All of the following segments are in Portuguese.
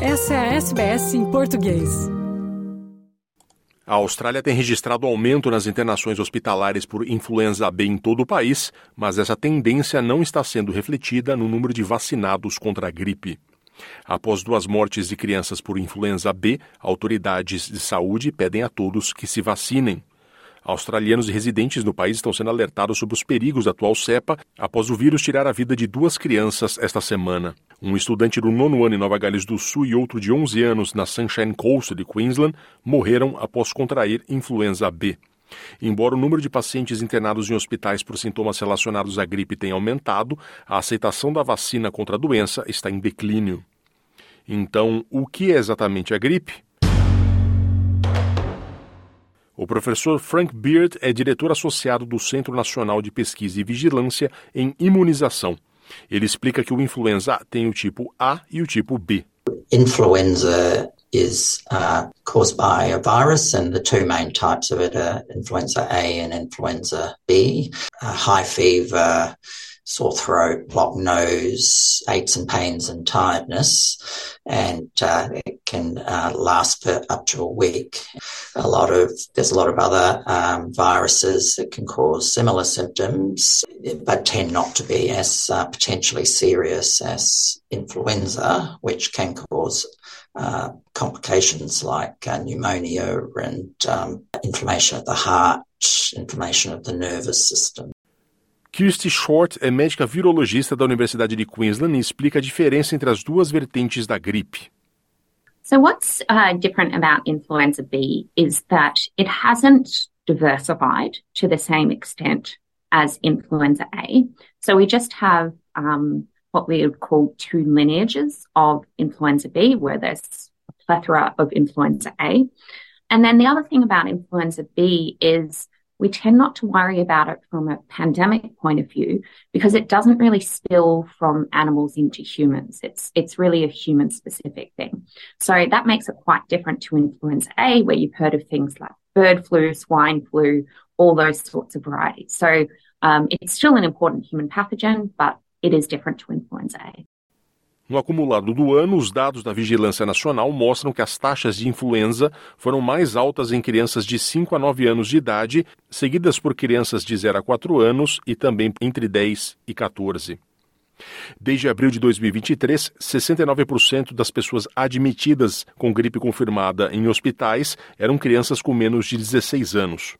Essa é a SBS em português. A Austrália tem registrado aumento nas internações hospitalares por influenza B em todo o país, mas essa tendência não está sendo refletida no número de vacinados contra a gripe. Após duas mortes de crianças por influenza B, autoridades de saúde pedem a todos que se vacinem. Australianos e residentes no país estão sendo alertados sobre os perigos da atual cepa após o vírus tirar a vida de duas crianças esta semana. Um estudante do nono ano em Nova Gales do Sul e outro de 11 anos na Sunshine Coast de Queensland morreram após contrair influenza B. Embora o número de pacientes internados em hospitais por sintomas relacionados à gripe tenha aumentado, a aceitação da vacina contra a doença está em declínio. Então, o que é exatamente a gripe? O professor Frank Beard é diretor associado do Centro Nacional de Pesquisa e Vigilância em Imunização. Ele explica que o influenza tem o tipo A e o tipo B. Influenza is uh, caused by a virus, and the two main types of it are influenza A and influenza B. Uh, high fever, sore throat, blocked nose, aches and pains and tiredness, and uh, it can uh, last for up to a week. A lot of there's a lot of other um, viruses that can cause similar symptoms, but tend not to be as uh, potentially serious as influenza, which can cause uh, complications like uh, pneumonia and um, inflammation of the heart, inflammation of the nervous system. Kirsty Short é médica virologista da Universidade de Queensland e explica a diferença entre as duas vertentes da gripe. So, what's uh, different about influenza B is that it hasn't diversified to the same extent as influenza A. So, we just have um, what we would call two lineages of influenza B, where there's a plethora of influenza A. And then the other thing about influenza B is we tend not to worry about it from a pandemic point of view because it doesn't really spill from animals into humans. It's it's really a human specific thing. So that makes it quite different to influenza A, where you've heard of things like bird flu, swine flu, all those sorts of varieties. So um, it's still an important human pathogen, but it is different to influenza A. No acumulado do ano, os dados da Vigilância Nacional mostram que as taxas de influenza foram mais altas em crianças de 5 a 9 anos de idade, seguidas por crianças de 0 a 4 anos e também entre 10 e 14. Desde abril de 2023, 69% das pessoas admitidas com gripe confirmada em hospitais eram crianças com menos de 16 anos.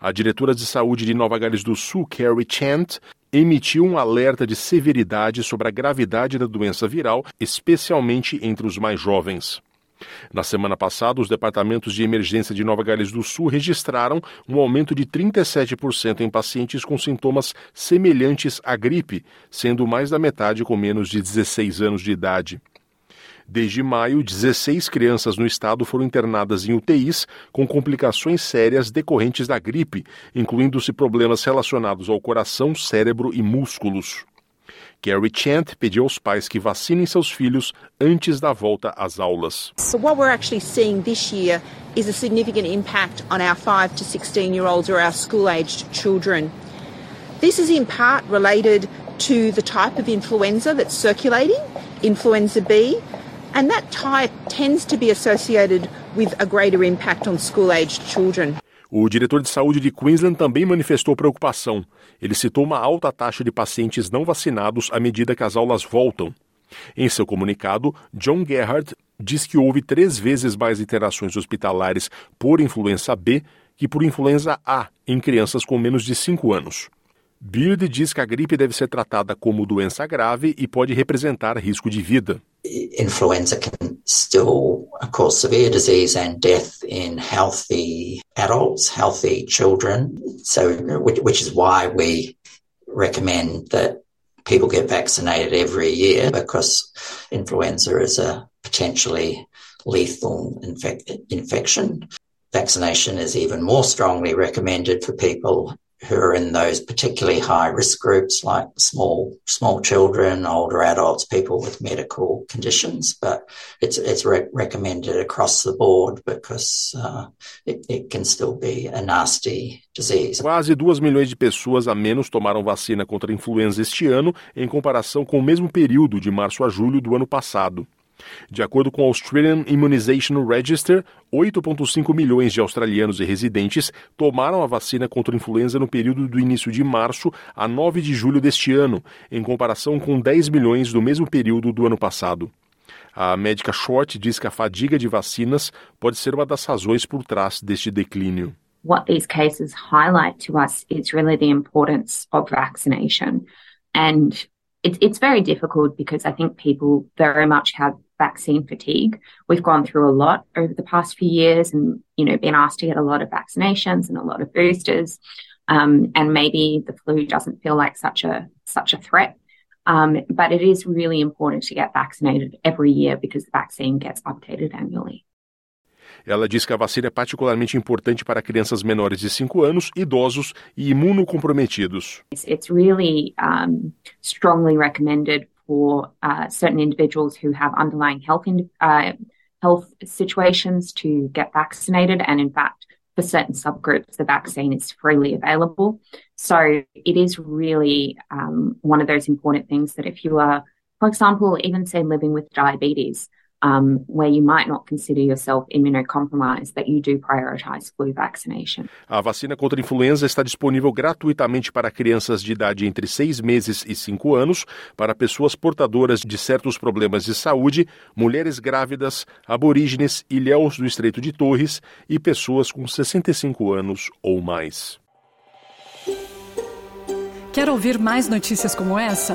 A diretora de saúde de Nova Gales do Sul, Carrie Chant, emitiu um alerta de severidade sobre a gravidade da doença viral, especialmente entre os mais jovens. Na semana passada, os departamentos de emergência de Nova Gales do Sul registraram um aumento de 37% em pacientes com sintomas semelhantes à gripe, sendo mais da metade com menos de 16 anos de idade. Desde maio, 16 crianças no estado foram internadas em UTIs com complicações sérias decorrentes da gripe, incluindo-se problemas relacionados ao coração, cérebro e músculos. Carrie Chant pediu aos pais que vacinem seus filhos antes da volta às aulas. So what we're actually seeing this year is a significant impact on our 5 to 16 year olds or our school-aged children. This is in part related to the type of influenza that's circulating, influenza B, and that type tends to be associated with a greater impact on school-aged children. O diretor de saúde de Queensland também manifestou preocupação. Ele citou uma alta taxa de pacientes não vacinados à medida que as aulas voltam. Em seu comunicado, John Gerhardt diz que houve três vezes mais internações hospitalares por influenza B que por influenza A em crianças com menos de 5 anos. Beard diz que a gripe deve ser tratada como doença grave e pode representar risco de vida. Influenza can still cause severe disease and death in healthy adults, healthy children. So, which is why we recommend that people get vaccinated every year because influenza is a potentially lethal infec infection. Vaccination is even more strongly recommended for people who are in those particularly high risk groups like small small children, older adults, people with medical conditions. But it's it's re recommended across the board because uh, it, it can still be a nasty disease. Quase 2 milhões de pessoas a menos tomaram vacina contra a influenza este ano, em comparação com o mesmo período de março a julho do ano passado. De acordo com o Australian Immunization Register, 8,5 milhões de australianos e residentes tomaram a vacina contra a influenza no período do início de março a 9 de julho deste ano, em comparação com 10 milhões do mesmo período do ano passado. A médica Short diz que a fadiga de vacinas pode ser uma das razões por trás deste declínio. What these cases highlight to us is really the importance of vaccination. And it, it's very difficult because I think people very much have vaccine fatigue. We've gone through a lot over the past few years and, you know, been asked to get a lot of vaccinations and a lot of boosters. Um, and maybe the flu doesn't feel like such a, such a threat. Um, but it is really important to get vaccinated every year because the vaccine gets updated annually. Ela diz que a vacina é particularmente importante para crianças menores de 5 anos, idosos e imunocomprometidos. It's, really um, strongly recommended for uh, certain individuals who have underlying health in, uh, health situations to get vaccinated, and in fact, for certain subgroups, the vaccine is freely available. So it is really um, one of those important things that if you are, for example, even say living with diabetes, um, where you might not consider yourself immunocompromised, that you do prioritize flu vaccination. A vacina contra a influenza está disponível gratuitamente para crianças de idade entre 6 meses e 5 anos, para pessoas portadoras de certos problemas de saúde, mulheres grávidas, aborígenes, ilhéus do Estreito de Torres e pessoas com 65 anos ou mais. Quer ouvir mais notícias como essa?